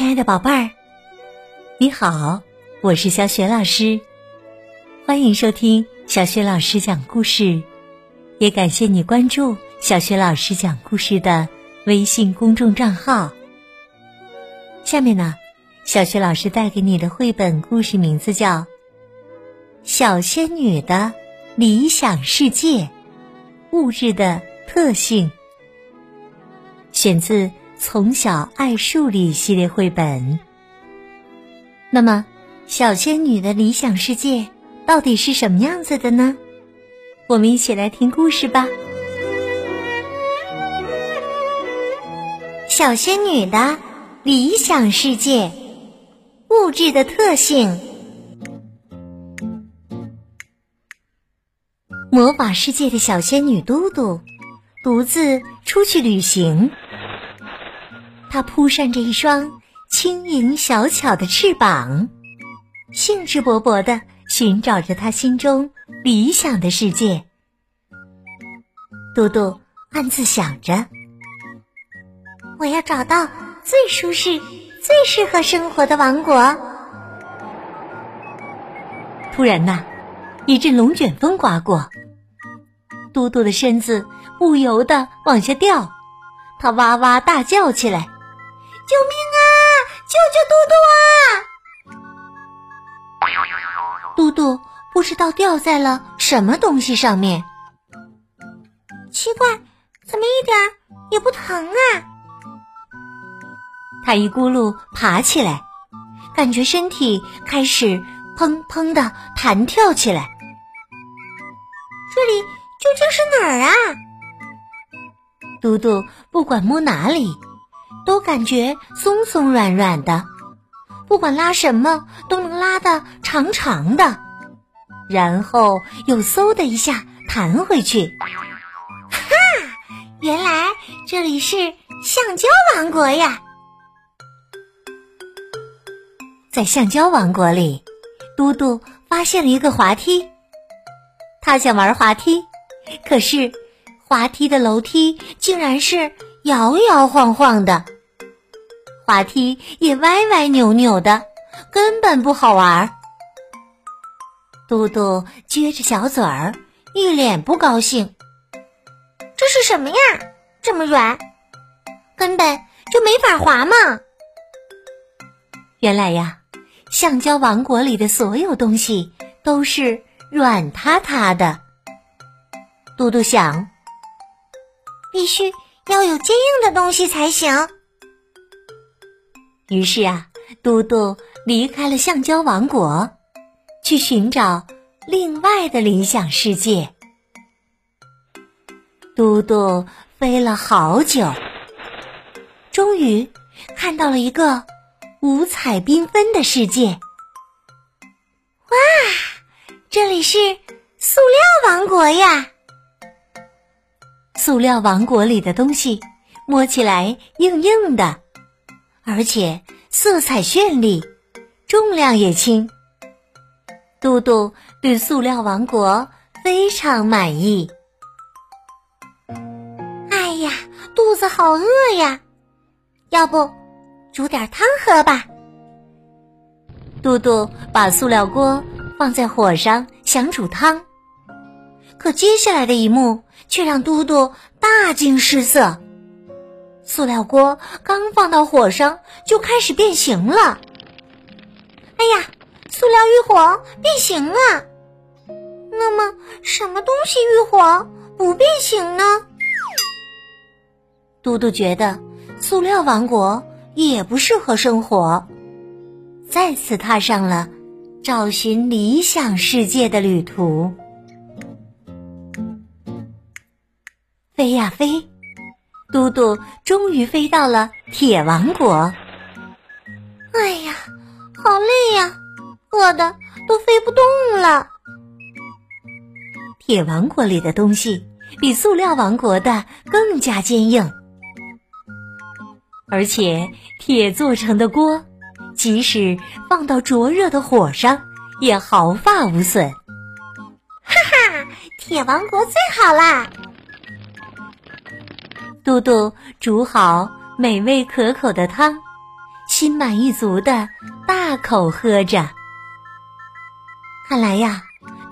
亲爱的宝贝儿，你好，我是小雪老师，欢迎收听小雪老师讲故事，也感谢你关注小雪老师讲故事的微信公众账号。下面呢，小雪老师带给你的绘本故事名字叫《小仙女的理想世界：物质的特性》，选自。从小爱数理系列绘本。那么，小仙女的理想世界到底是什么样子的呢？我们一起来听故事吧。小仙女的理想世界：物质的特性。魔法世界的小仙女嘟嘟独自出去旅行。它扑扇着一双轻盈小巧的翅膀，兴致勃勃地寻找着它心中理想的世界。嘟嘟暗自想着：“我要找到最舒适、最适合生活的王国。”突然呐，一阵龙卷风刮过，嘟嘟的身子不由得往下掉，它哇哇大叫起来。救命啊！救救嘟嘟啊！嘟嘟不知道掉在了什么东西上面。奇怪，怎么一点也不疼啊？他一咕噜爬起来，感觉身体开始砰砰的弹跳起来。这里究竟是哪儿啊？嘟嘟不管摸哪里。都感觉松松软软的，不管拉什么都能拉的长长的，然后又嗖的一下弹回去。哈，原来这里是橡胶王国呀！在橡胶王国里，嘟嘟发现了一个滑梯，他想玩滑梯，可是滑梯的楼梯竟然是。摇摇晃晃的滑梯也歪歪扭扭的，根本不好玩。嘟嘟撅着小嘴儿，一脸不高兴。这是什么呀？这么软，根本就没法滑嘛！原来呀，橡胶王国里的所有东西都是软塌塌的。嘟嘟想，必须。要有坚硬的东西才行。于是啊，嘟嘟离开了橡胶王国，去寻找另外的理想世界。嘟嘟飞了好久，终于看到了一个五彩缤纷的世界。哇，这里是塑料王国呀！塑料王国里的东西摸起来硬硬的，而且色彩绚丽，重量也轻。嘟嘟对塑料王国非常满意。哎呀，肚子好饿呀！要不煮点汤喝吧？嘟嘟把塑料锅放在火上，想煮汤。可接下来的一幕却让嘟嘟大惊失色，塑料锅刚放到火上就开始变形了。哎呀，塑料遇火变形了！那么什么东西遇火不变形呢？嘟嘟觉得塑料王国也不适合生活，再次踏上了找寻理想世界的旅途。飞呀飞，嘟嘟终于飞到了铁王国。哎呀，好累呀，饿的都飞不动了。铁王国里的东西比塑料王国的更加坚硬，而且铁做成的锅，即使放到灼热的火上，也毫发无损。哈哈，铁王国最好啦！嘟嘟煮好美味可口的汤，心满意足的大口喝着。看来呀，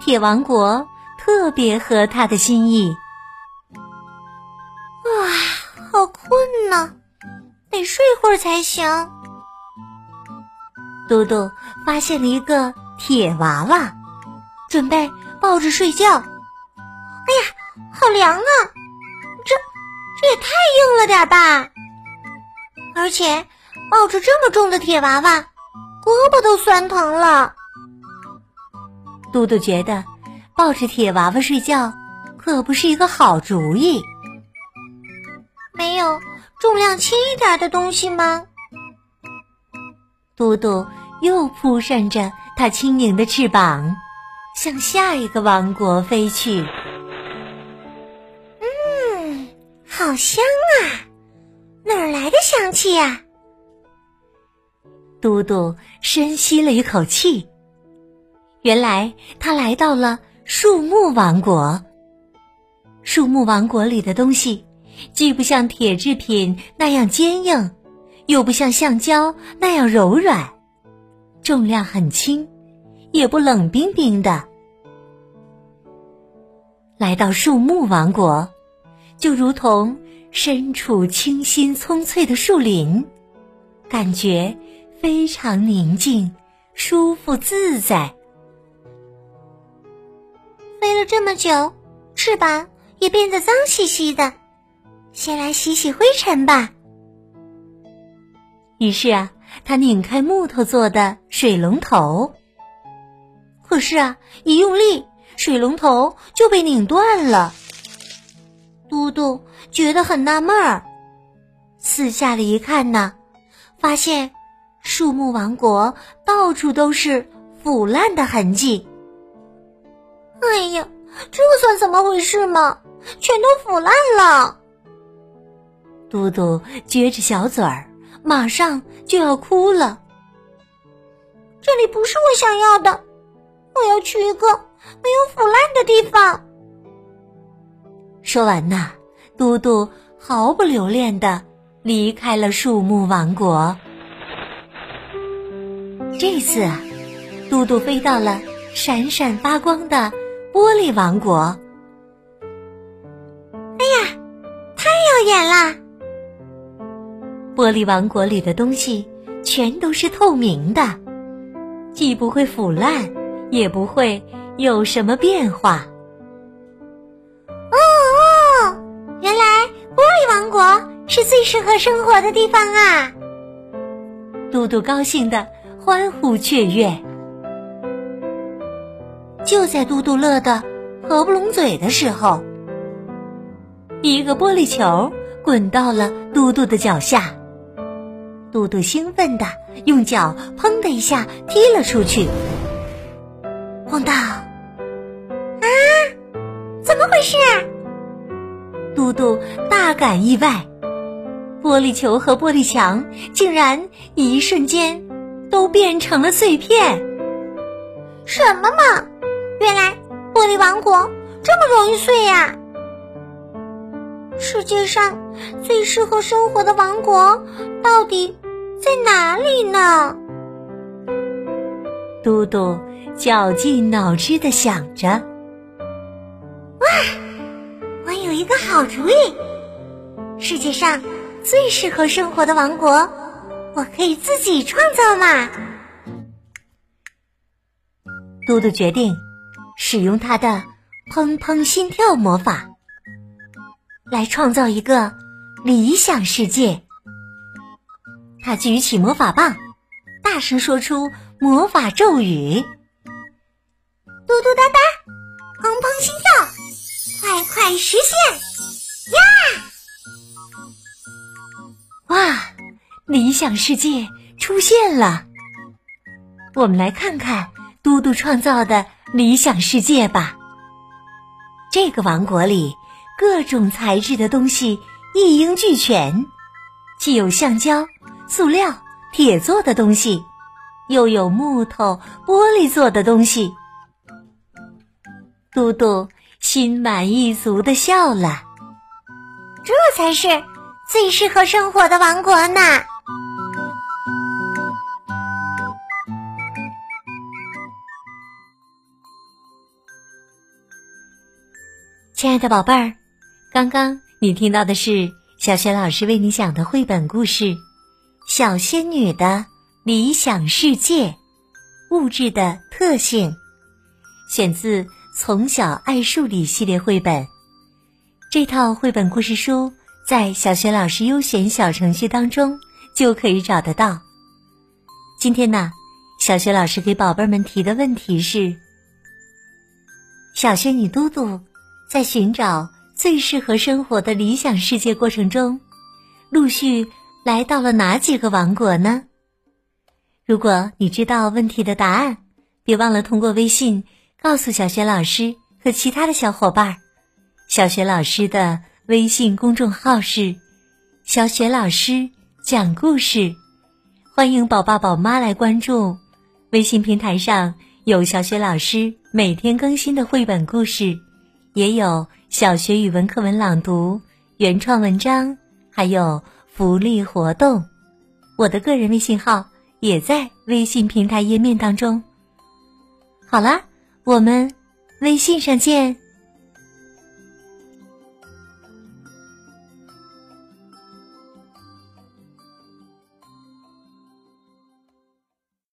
铁王国特别合他的心意。哇，好困呐，得睡会儿才行。嘟嘟发现了一个铁娃娃，准备抱着睡觉。哎呀，好凉啊！这也太硬了点吧？而且抱着这么重的铁娃娃，胳膊都酸疼了。嘟嘟觉得抱着铁娃娃睡觉可不是一个好主意。没有重量轻一点的东西吗？嘟嘟又扑扇着它轻盈的翅膀，向下一个王国飞去。好香啊！哪儿来的香气呀？嘟嘟深吸了一口气。原来他来到了树木王国。树木王国里的东西，既不像铁制品那样坚硬，又不像橡胶那样柔软，重量很轻，也不冷冰冰的。来到树木王国，就如同身处清新葱翠的树林，感觉非常宁静、舒服自在。飞了这么久，翅膀也变得脏兮兮的，先来洗洗灰尘吧。于是啊，他拧开木头做的水龙头。可是啊，一用力，水龙头就被拧断了。嘟嘟觉得很纳闷儿，四下里一看呢，发现树木王国到处都是腐烂的痕迹。哎呀，这算怎么回事嘛？全都腐烂了！嘟嘟撅着小嘴儿，马上就要哭了。这里不是我想要的，我要去一个没有腐烂的地方。说完呐，嘟嘟毫不留恋的离开了树木王国。这次啊，嘟嘟飞到了闪闪发光的。玻璃王国，哎呀，太耀眼啦！玻璃王国里的东西全都是透明的，既不会腐烂，也不会有什么变化。是最适合生活的地方啊！嘟嘟高兴的欢呼雀跃。就在嘟嘟乐得合不拢嘴的时候，一个玻璃球滚到了嘟嘟的脚下。嘟嘟兴奋的用脚“砰”的一下踢了出去。咣当！啊，怎么回事？嘟嘟大感意外，玻璃球和玻璃墙竟然一瞬间都变成了碎片。什么嘛！原来玻璃王国这么容易碎呀！世界上最适合生活的王国到底在哪里呢？嘟嘟绞尽脑汁的想着。哇，我有一个好主意！世界上最适合生活的王国，我可以自己创造嘛！嘟嘟决定。使用他的砰砰心跳魔法，来创造一个理想世界。他举起魔法棒，大声说出魔法咒语：“嘟嘟哒哒，砰砰心跳，快快实现想世界出现了！我们来看看嘟嘟创造的。理想世界吧。这个王国里，各种材质的东西一应俱全，既有橡胶、塑料、铁做的东西，又有木头、玻璃做的东西。嘟嘟心满意足的笑了。这才是最适合生活的王国呢。亲爱的宝贝儿，刚刚你听到的是小雪老师为你讲的绘本故事《小仙女的理想世界：物质的特性》，选自《从小爱数理》系列绘本。这套绘本故事书在小雪老师优选小程序当中就可以找得到。今天呢，小雪老师给宝贝们提的问题是：小仙女嘟嘟。在寻找最适合生活的理想世界过程中，陆续来到了哪几个王国呢？如果你知道问题的答案，别忘了通过微信告诉小雪老师和其他的小伙伴。小雪老师的微信公众号是“小雪老师讲故事”，欢迎宝爸宝妈来关注。微信平台上有小雪老师每天更新的绘本故事。也有小学语文课文朗读、原创文章，还有福利活动。我的个人微信号也在微信平台页面当中。好啦，我们微信上见。